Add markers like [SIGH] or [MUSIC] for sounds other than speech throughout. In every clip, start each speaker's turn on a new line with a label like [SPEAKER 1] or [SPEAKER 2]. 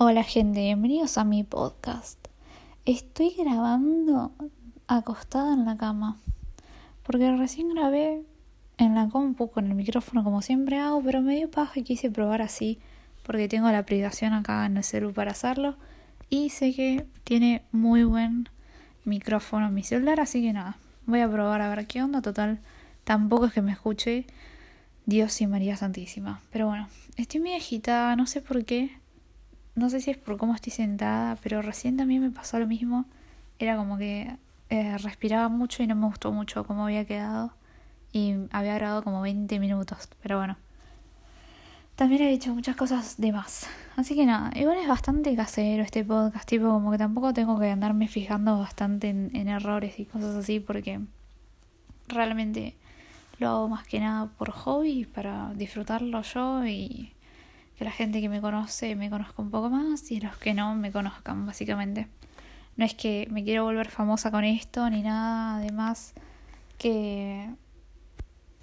[SPEAKER 1] Hola gente, bienvenidos a mi podcast. Estoy grabando acostada en la cama. Porque recién grabé en la compu con el micrófono como siempre hago, pero me dio paja y quise probar así. Porque tengo la aplicación acá en el celular para hacerlo. Y sé que tiene muy buen micrófono en mi celular, así que nada, voy a probar a ver qué onda. Total, tampoco es que me escuche Dios y María Santísima. Pero bueno, estoy muy agitada, no sé por qué. No sé si es por cómo estoy sentada, pero recién también me pasó lo mismo. Era como que eh, respiraba mucho y no me gustó mucho cómo había quedado. Y había grabado como 20 minutos, pero bueno. También he dicho muchas cosas de más. Así que nada, igual es bastante casero este podcast, tipo como que tampoco tengo que andarme fijando bastante en, en errores y cosas así porque realmente lo hago más que nada por hobby, para disfrutarlo yo y que la gente que me conoce me conozca un poco más y los que no me conozcan, básicamente. No es que me quiero volver famosa con esto ni nada, además que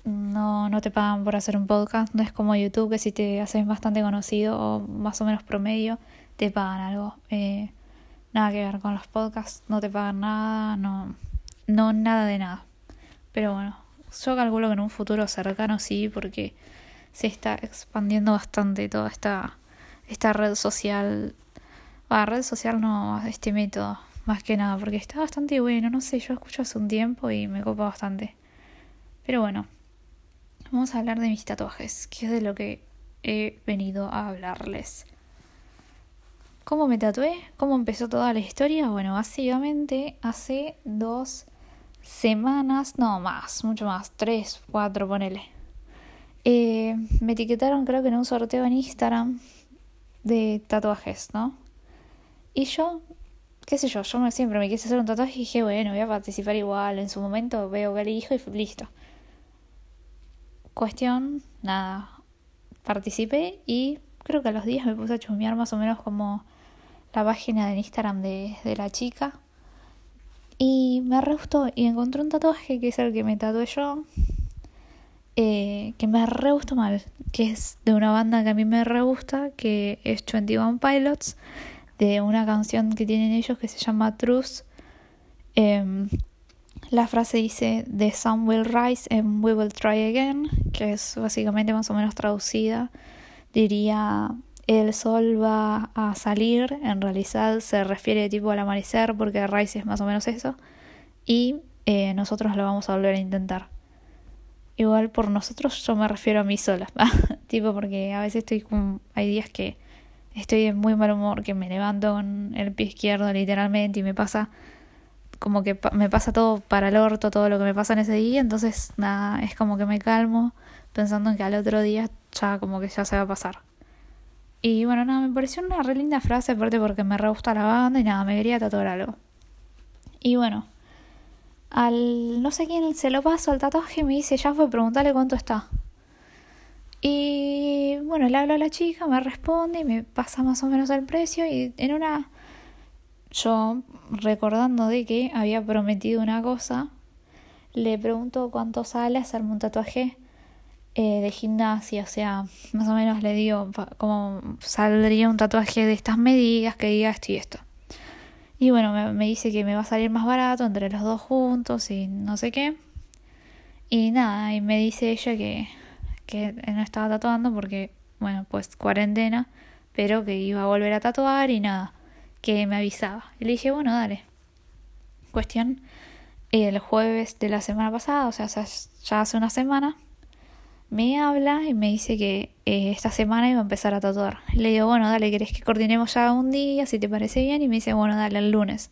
[SPEAKER 1] no, no te pagan por hacer un podcast, no es como YouTube que si te haces bastante conocido o más o menos promedio, te pagan algo. Eh, nada que ver con los podcasts, no te pagan nada, no, no nada de nada. Pero bueno, yo calculo que en un futuro cercano sí, porque se está expandiendo bastante toda esta, esta red social. Va, red social no, este método, más que nada, porque está bastante bueno, no sé, yo escucho hace un tiempo y me copa bastante. Pero bueno, vamos a hablar de mis tatuajes, que es de lo que he venido a hablarles. ¿Cómo me tatué? ¿Cómo empezó toda la historia? Bueno, básicamente hace dos semanas, no más, mucho más, tres, cuatro, ponele. Eh, me etiquetaron creo que en un sorteo en Instagram de tatuajes, ¿no? Y yo, qué sé yo, yo siempre me quise hacer un tatuaje y dije, bueno, voy a participar igual, en su momento veo que elijo y listo. Cuestión, nada, participé y creo que a los días me puse a chumear más o menos como la página de Instagram de, de la chica y me re gustó y encontré un tatuaje que es el que me tatué yo. Eh, que me re gustó mal. Que es de una banda que a mí me re gusta. Que es 21 Pilots. De una canción que tienen ellos que se llama Truth. Eh, la frase dice The sun will rise and we will try again. Que es básicamente más o menos traducida. Diría el sol va a salir, en realidad se refiere tipo al amanecer porque Rise es más o menos eso, y eh, nosotros lo vamos a volver a intentar. Igual por nosotros yo me refiero a mí sola, [LAUGHS] tipo porque a veces estoy con, hay días que estoy en muy mal humor, que me levanto con el pie izquierdo literalmente y me pasa como que me pasa todo para el orto, todo lo que me pasa en ese día, entonces nada, es como que me calmo pensando en que al otro día ya como que ya se va a pasar. Y bueno, nada, me pareció una re linda frase, aparte porque me re gusta la banda y nada, me quería tatuar algo. Y bueno, al no sé quién se lo paso al tatuaje me dice, ya fue preguntarle cuánto está. Y bueno, le hablo a la chica, me responde y me pasa más o menos el precio y en una yo recordando de que había prometido una cosa, le pregunto cuánto sale hacerme un tatuaje eh, de gimnasia, o sea, más o menos le digo cómo saldría un tatuaje de estas medidas que diga esto y esto. Y bueno, me, dice que me va a salir más barato entre los dos juntos y no sé qué. Y nada, y me dice ella que, que no estaba tatuando porque, bueno, pues cuarentena, pero que iba a volver a tatuar y nada, que me avisaba. Y le dije, bueno, dale. Cuestión, el jueves de la semana pasada, o sea, ya hace una semana, me habla y me dice que eh, esta semana iba a empezar a tatuar. Le digo, bueno, dale, ¿querés que coordinemos ya un día, si te parece bien? Y me dice, bueno, dale, el lunes.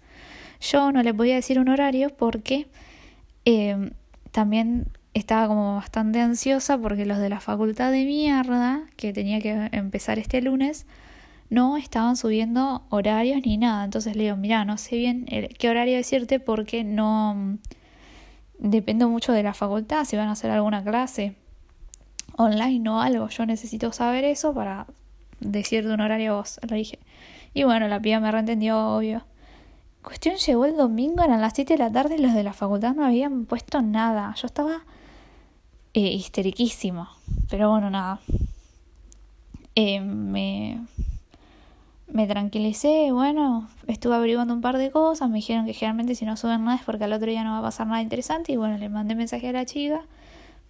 [SPEAKER 1] Yo no le podía decir un horario porque em, también estaba como bastante ansiosa porque los de la facultad de mierda, que tenía que empezar este lunes, no estaban subiendo horarios ni nada. Entonces le digo, mira, no sé bien qué horario decirte porque no... Dependo mucho de la facultad, si van a hacer alguna clase online o algo. Yo necesito saber eso para decir de un horario a vos. Le dije. Y bueno, la piba me reentendió, obvio. Cuestión llegó el domingo, eran las 7 de la tarde y los de la facultad no habían puesto nada. Yo estaba eh, histeriquísimo. Pero bueno, nada. Eh, me, me tranquilicé, bueno, estuve averiguando un par de cosas, me dijeron que generalmente si no suben nada es porque al otro día no va a pasar nada interesante y bueno, le mandé mensaje a la chica,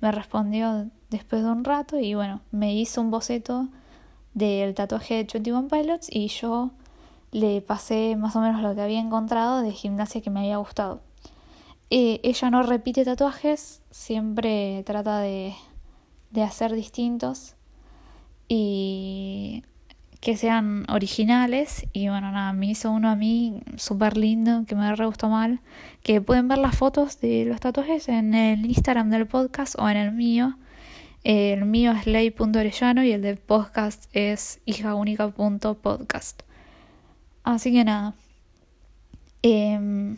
[SPEAKER 1] me respondió después de un rato y bueno, me hizo un boceto del tatuaje de 21 Pilots y yo le pasé más o menos lo que había encontrado de gimnasia que me había gustado. Eh, ella no repite tatuajes, siempre trata de, de hacer distintos y que sean originales. Y bueno, nada, me hizo uno a mí súper lindo, que me re gustó mal. Que pueden ver las fotos de los tatuajes en el Instagram del podcast o en el mío. El mío es ley.orellano y el del podcast es hijaúnica.podcast. Así que nada. Em,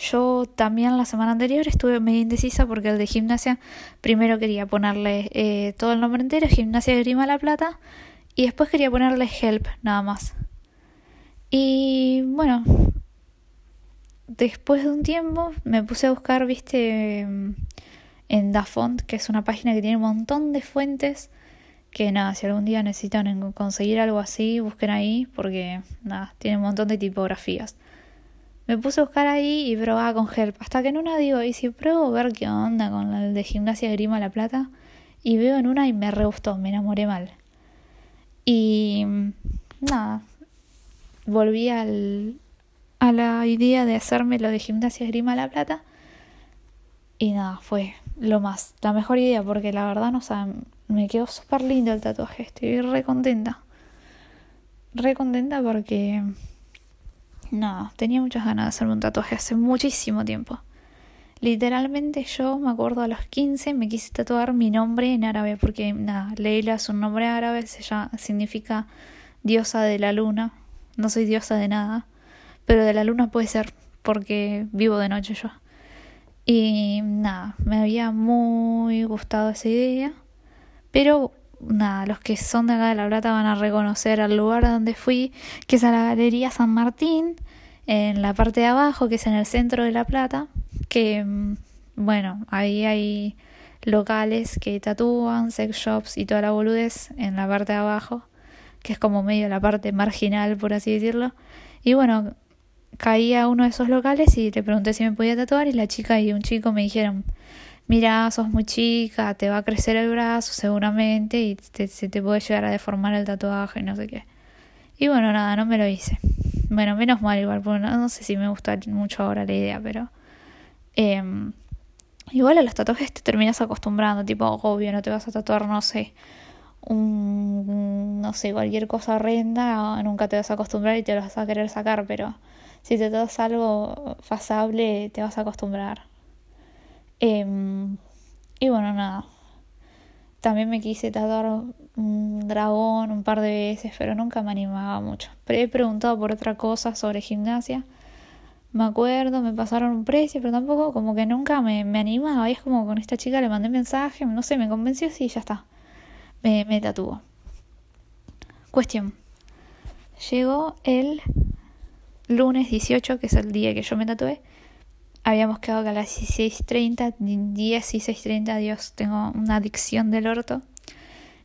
[SPEAKER 1] yo también la semana anterior estuve medio indecisa porque el de gimnasia primero quería ponerle eh, todo el nombre entero, Gimnasia de Grima La Plata, y después quería ponerle help, nada más. Y bueno, después de un tiempo me puse a buscar, viste, en Dafont, que es una página que tiene un montón de fuentes. Que nada, si algún día necesitan conseguir algo así, busquen ahí, porque nada, tiene un montón de tipografías. Me puse a buscar ahí y probaba con help. Hasta que en una digo, ¿y si pruebo ver qué onda con el de gimnasia Grima La Plata? Y veo en una y me re gustó, me enamoré mal. Y nada, volví al, a la idea de hacerme lo de gimnasia esgrima La Plata. Y nada, fue lo más, la mejor idea, porque la verdad, no saben, me quedó súper lindo el tatuaje. Estoy re contenta. Re contenta porque. Nada, tenía muchas ganas de hacerme un tatuaje hace muchísimo tiempo. Literalmente yo me acuerdo a los 15 me quise tatuar mi nombre en árabe porque nada, Leila es un nombre árabe, se llama, significa diosa de la luna. No soy diosa de nada, pero de la luna puede ser porque vivo de noche yo. Y nada, me había muy gustado esa idea, pero nada, los que son de acá de La Plata van a reconocer al lugar donde fui, que es a la Galería San Martín, en la parte de abajo, que es en el centro de La Plata que, mm, bueno, ahí hay locales que tatúan, sex shops y toda la boludez en la parte de abajo, que es como medio la parte marginal, por así decirlo. Y bueno, caí a uno de esos locales y te pregunté si me podía tatuar y la chica y un chico me dijeron, mira, sos muy chica, te va a crecer el brazo seguramente y se te puede llegar a deformar el tatuaje y no sé qué. Y bueno, nada, no me lo hice. Bueno, menos mal igual, porque no, no sé si me gusta mucho ahora la idea, pero Em, igual a los tatuajes te terminas acostumbrando, tipo, obvio, no te vas a tatuar, no sé, un, no sé, cualquier cosa horrenda, nunca te vas a acostumbrar y te lo vas a querer sacar, pero si te tatuas algo pasable, te vas a acostumbrar. Em, y bueno, nada. También me quise tatuar un dragón un par de veces, pero nunca me animaba mucho. Pero he preguntado por otra cosa sobre gimnasia me acuerdo, me pasaron un precio, pero tampoco como que nunca me, me animaba. Y es como con esta chica le mandé mensaje, no sé, me convenció, sí, ya está. Me, me tatuó. Cuestión. Llegó el lunes 18, que es el día que yo me tatué. Habíamos quedado que a las 16.30, 16.30, Dios, tengo una adicción del orto.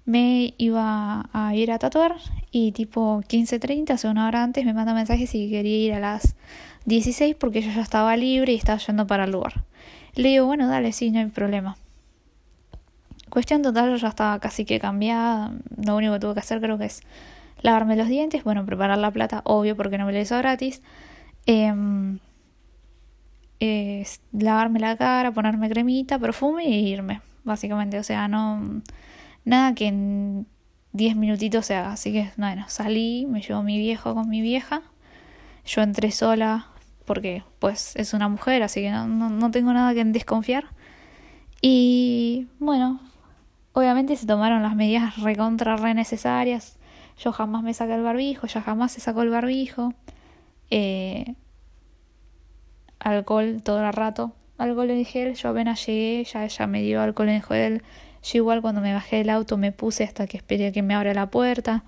[SPEAKER 1] Me iba a ir a tatuar y tipo 15.30, hace una hora antes, me manda mensaje si quería ir a las 16 porque yo ya estaba libre y estaba yendo para el lugar. Le digo, bueno, dale, sí, no hay problema. Cuestión total, yo ya estaba casi que cambiada. Lo único que tuve que hacer creo que es lavarme los dientes, bueno, preparar la plata, obvio, porque no me lo hizo gratis. Em, lavarme la cara, ponerme cremita, perfume e irme, básicamente. O sea, no. Nada que 10 minutitos se haga. Así que, bueno, salí, me llevó mi viejo con mi vieja. Yo entré sola porque pues es una mujer, así que no, no, tengo nada que desconfiar. Y bueno, obviamente se tomaron las medidas recontra re necesarias. Yo jamás me saqué el barbijo, ya jamás se sacó el barbijo. Eh, alcohol todo el rato. Alcohol en gel, yo apenas llegué, ya ella me dio alcohol en gel. Yo igual cuando me bajé del auto me puse hasta que esperé que me abra la puerta.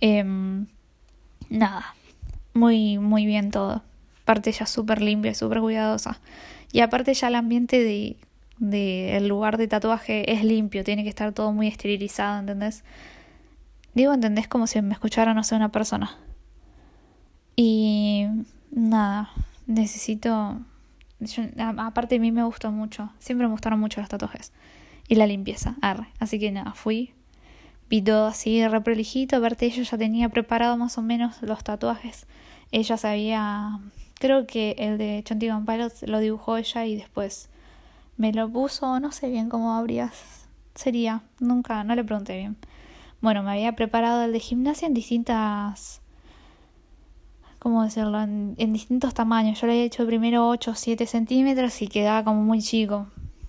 [SPEAKER 1] Em, nada, muy, muy bien todo aparte ya súper limpia, súper cuidadosa. Y aparte ya el ambiente de, de el lugar de tatuaje es limpio, tiene que estar todo muy esterilizado, ¿entendés? Digo, ¿entendés? Como si me escuchara, no sé, una persona. Y nada, necesito... aparte a mí me gustó mucho, siempre me gustaron mucho los tatuajes y la limpieza, Así que nada, fui, vi todo así re prolijito, aparte ella ya tenía preparado más o menos los tatuajes. Ella sabía, creo que el de Chonti Pilots lo dibujó ella y después me lo puso, no sé bien cómo habría, sería, nunca, no le pregunté bien. Bueno, me había preparado el de gimnasia en distintas, ¿cómo decirlo? En, en distintos tamaños. Yo le había hecho primero 8 o 7 centímetros y quedaba como muy chico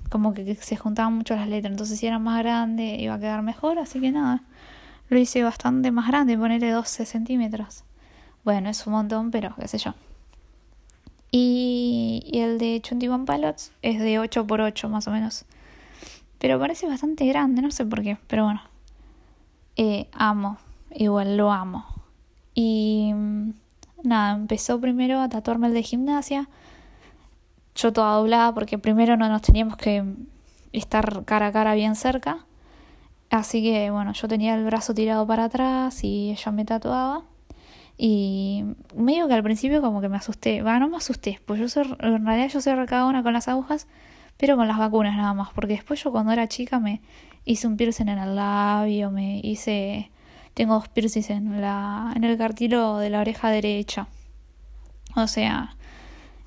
[SPEAKER 1] como que se juntaban mucho las letras, entonces si era más grande iba a quedar mejor, así que nada, lo hice bastante más grande, ponerle 12 centímetros. Bueno, es un montón, pero qué sé yo. Y, el de 21 Pilots es de 8 por 8 más o menos. Pero parece bastante grande, no sé por qué, pero bueno. Eh, amo, igual lo amo. Y mm, nada, empezó primero a tatuarme el de gimnasia yo toda doblada porque primero no nos teníamos que estar cara a cara bien cerca. Así que bueno, yo tenía el brazo tirado para atrás y ella me tatuaba. Y medio que al principio como que me asusté. Va, no me asusté, pues yo soy, en realidad yo soy recagona con las agujas, pero con las vacunas nada más. Porque después yo cuando era chica me hice un piercing en el labio, me hice... Tengo dos piercings en, la, en el cartílago de la oreja derecha. O sea,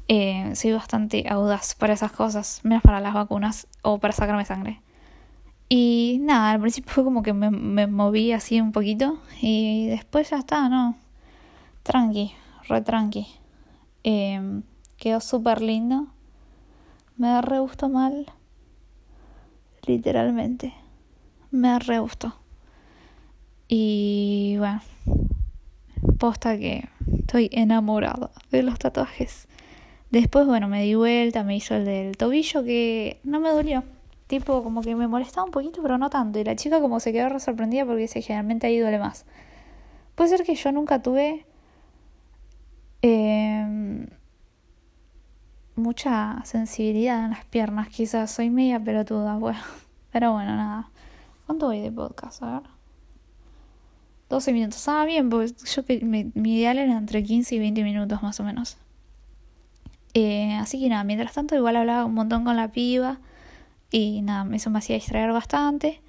[SPEAKER 1] eh, soy bastante audaz para esas cosas, menos para las vacunas o para sacarme sangre. Y nada, al principio fue como que me, me moví así un poquito y después ya está, ¿no? Tranqui, re tranqui. Em, quedó súper lindo. Me re gustó mal. Literalmente. Me re gustó. Y bueno, posta que estoy enamorada de los tatuajes. Después, bueno, me di vuelta, me hizo el del tobillo que no me dolió. Tipo, como que me molestaba un poquito, pero no tanto. Y la chica como se quedó re sorprendida porque dice, generalmente ahí duele más. Puede ser que yo nunca tuve em, mucha sensibilidad en las piernas, quizás. Soy media pelotuda, [LAUGHS] bueno. Pero bueno, nada. ¿Cuánto voy de podcast? A ver. 12 minutos. Ah, bien, pues yo mi ideal era entre 15 y 20 minutos más o menos. Eh, así que nada, mientras tanto igual hablaba un montón con la piba y nada, eso me hacía distraer bastante.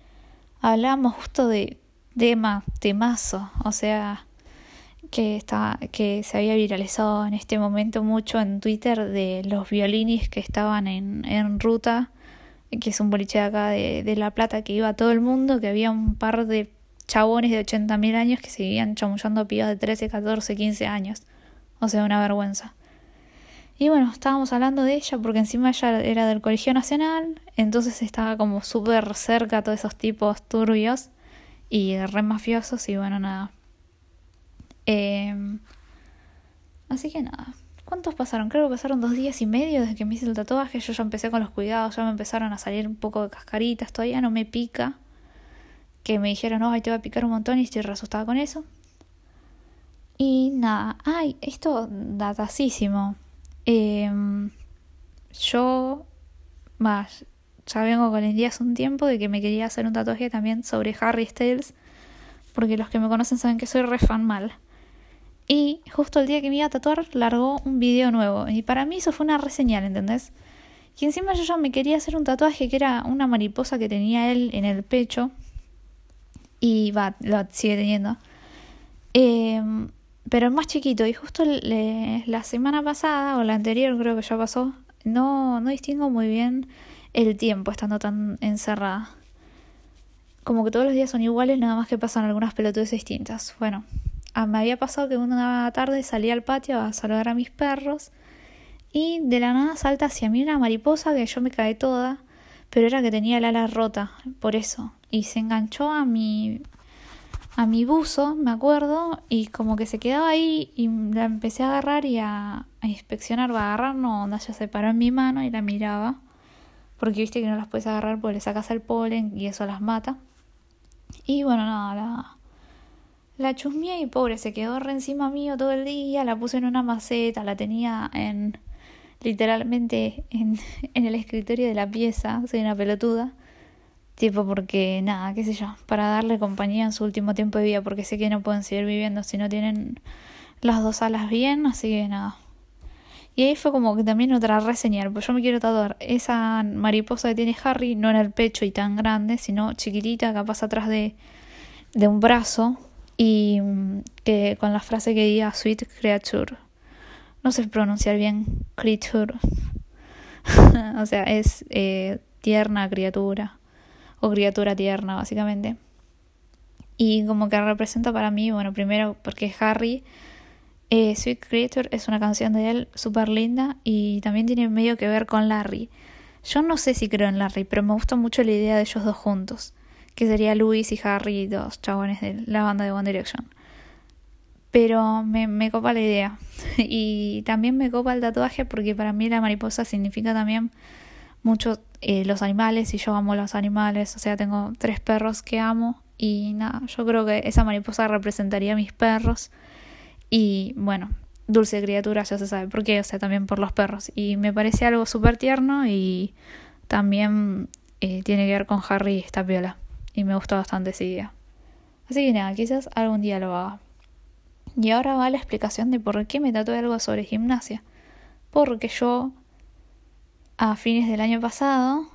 [SPEAKER 1] Hablábamos justo de tema, temazo, o sea, que, está, que se había viralizado en este momento mucho en Twitter de los violinis que estaban en, en ruta, que es un boliche de acá de, de La Plata que iba a todo el mundo, que había un par de chabones de 80.000 años que seguían chamullando pibas de 13, 14, 15 años. O sea, una vergüenza. Y bueno, estábamos hablando de ella porque encima ella era del Colegio Nacional, entonces estaba como súper cerca a todos esos tipos turbios y re mafiosos y bueno, nada. Em, así que nada. ¿Cuántos pasaron? Creo que pasaron dos días y medio desde que me hice el tatuaje. Yo ya empecé con los cuidados, ya me empezaron a salir un poco de cascaritas, todavía no me pica. Que me dijeron, no, ay, te va a picar un montón y estoy re asustada con eso. Y nada, ay, esto datasísimo. Eh, yo, más, ya vengo con el día hace un tiempo de que me quería hacer un tatuaje también sobre Harry Styles, porque los que me conocen saben que soy re fan mal. Y justo el día que me iba a tatuar, largó un video nuevo. Y para mí eso fue una reseñal, ¿entendés? Y encima yo ya me quería hacer un tatuaje que era una mariposa que tenía él en el pecho. Y va, lo sigue teniendo. Eh, pero es más chiquito. Y justo la semana pasada, o la anterior creo que ya pasó, no, no distingo muy bien el tiempo estando tan encerrada. Como que todos los días son iguales, nada más que pasan algunas pelotudes distintas. Bueno, ah, me había pasado que una tarde salí al patio a saludar a mis perros y de la nada salta hacia mí una mariposa que yo me caí toda, pero era que tenía el ala rota, por eso. Y se enganchó a mi a mi buzo, me acuerdo, y como que se quedaba ahí y la empecé a agarrar y a, inspeccionar, va a agarrar, no, onda, ya se paró en mi mano y la miraba, porque viste que no las puedes agarrar porque le sacas el polen y eso las mata. Y bueno, nada, la, la chusmeé y pobre, se quedó re encima mío todo el día, la puse en una maceta, la tenía en literalmente en, [LAUGHS] en el escritorio de la pieza, soy una pelotuda. Tipo porque, nada, qué sé yo, para darle compañía en su último tiempo de vida, porque sé que no pueden seguir viviendo si no tienen las dos alas bien, así que nada. Y ahí fue como que también otra reseñal, pues yo me quiero tatuar esa mariposa que tiene Harry, no en el pecho y tan grande, sino chiquitita, capaz atrás de, de un brazo, y mm, que con la frase que diga Sweet Creature. No sé pronunciar bien creature. [LAUGHS] o sea, es eh, tierna criatura, o criatura tierna, básicamente. Y como que representa para mí, bueno, primero porque Harry eh, Sweet Creature es una canción de él súper linda y también tiene medio que ver con Larry. Yo no sé si creo en Larry, pero me gusta mucho la idea de ellos dos juntos, que sería Luis y Harry, dos chabones de la banda de One Direction. Pero me, me copa la idea. [LAUGHS] y también me copa el tatuaje porque para mí la mariposa significa también mucho eh, los animales y yo amo los animales. O sea, tengo tres perros que amo y nada, yo creo que esa mariposa representaría a mis perros y bueno, dulce criatura ya se sabe por qué, o sea, también por los perros. Y me parece algo súper tierno y también eh, tiene que ver con Harry esta piola. Y me gustó bastante esa idea. Así que nada, quizás algún día lo haga. Y ahora va la explicación de por qué me tatué algo sobre gimnasia. Porque yo, a fines del año pasado,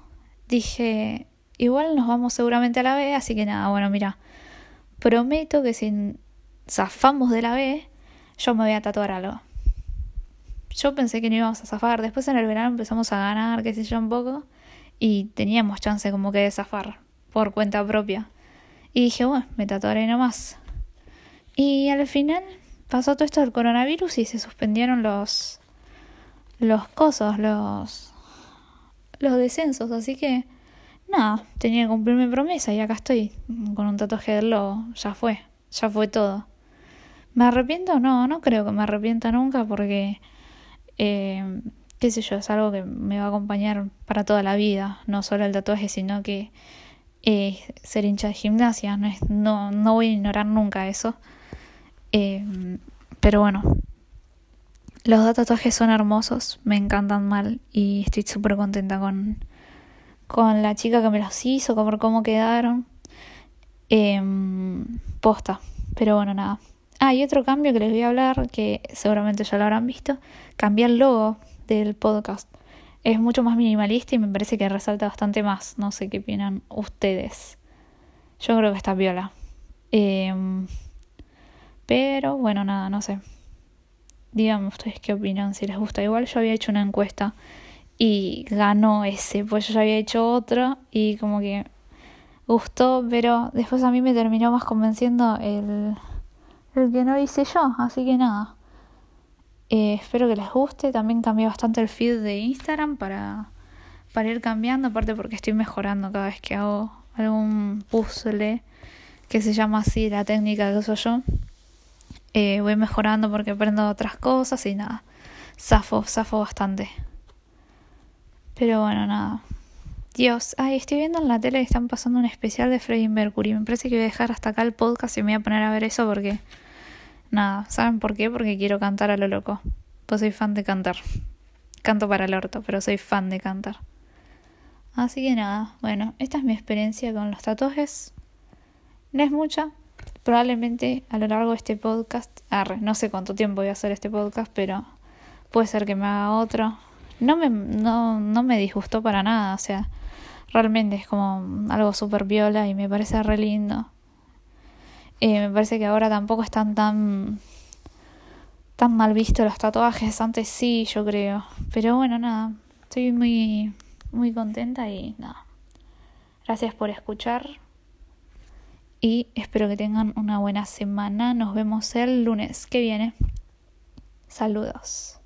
[SPEAKER 1] dije, igual nos vamos seguramente a la B, así que nada, bueno, mira, prometo que si zafamos de la B, yo me voy a tatuar algo. Yo pensé que no íbamos a zafar. Después en el verano empezamos a ganar, qué sé yo, un poco. Y teníamos chance como que de zafar por cuenta propia. Y dije, bueno, me tatuaré nomás. Y al final pasó todo esto del coronavirus y se suspendieron los los cosos, los los descensos, así que nada, tenía que cumplir mi promesa y acá estoy con un tatuaje del lobo, ya fue, ya fue todo. ¿Me arrepiento? No, no creo que me arrepienta nunca porque, eh, qué sé yo, es algo que me va a acompañar para toda la vida, no solo el tatuaje, sino que eh, ser hincha de gimnasia, no, es, no, no voy a ignorar nunca eso. Eh, pero bueno, los dos tatuajes son hermosos, me encantan mal y estoy súper contenta con, con la chica que me los hizo, por cómo quedaron. posta, pero bueno, nada. Ah, y otro cambio que les voy a hablar, que seguramente ya lo habrán visto, cambié el logo del podcast. Es mucho más minimalista y me parece que resalta bastante más. No sé qué opinan ustedes. Yo creo que está viola. Em, pero bueno, nada, no sé. Díganme ustedes qué opinan, si les gusta. Igual yo había hecho una encuesta y ganó ese, pues yo ya había hecho otro y como que gustó, pero después a mí me terminó más convenciendo el el que no hice yo, así que nada. Eh, espero que les guste. También cambié bastante el feed de Instagram para, para ir cambiando, aparte porque estoy mejorando cada vez que hago algún puzzle que se llama así la técnica que uso yo. Eh, voy mejorando porque aprendo otras cosas y nada. Zafo, zafo bastante. Pero bueno, nada. Dios, ay, estoy viendo en la tele que están pasando un especial de Freddie Mercury. Me parece que voy a dejar hasta acá el podcast y me voy a poner a ver eso porque. Nada, ¿saben por qué? Porque quiero cantar a lo loco. Pues soy fan de cantar. Canto para el orto, pero soy fan de cantar. Así que nada, bueno, esta es mi experiencia con los tatuajes. No es mucha. Probablemente a lo largo de este podcast, no sé cuánto tiempo voy a hacer este podcast, pero puede ser que me haga otro. No me, no, no me disgustó para nada, o sea, realmente es como algo súper viola y me parece re lindo. Eh, me parece que ahora tampoco están tan tan mal vistos los tatuajes. Antes sí, yo creo. Pero bueno, nada. Estoy muy muy contenta y nada. Gracias por escuchar. Y espero que tengan una buena semana. Nos vemos el lunes que viene. Saludos.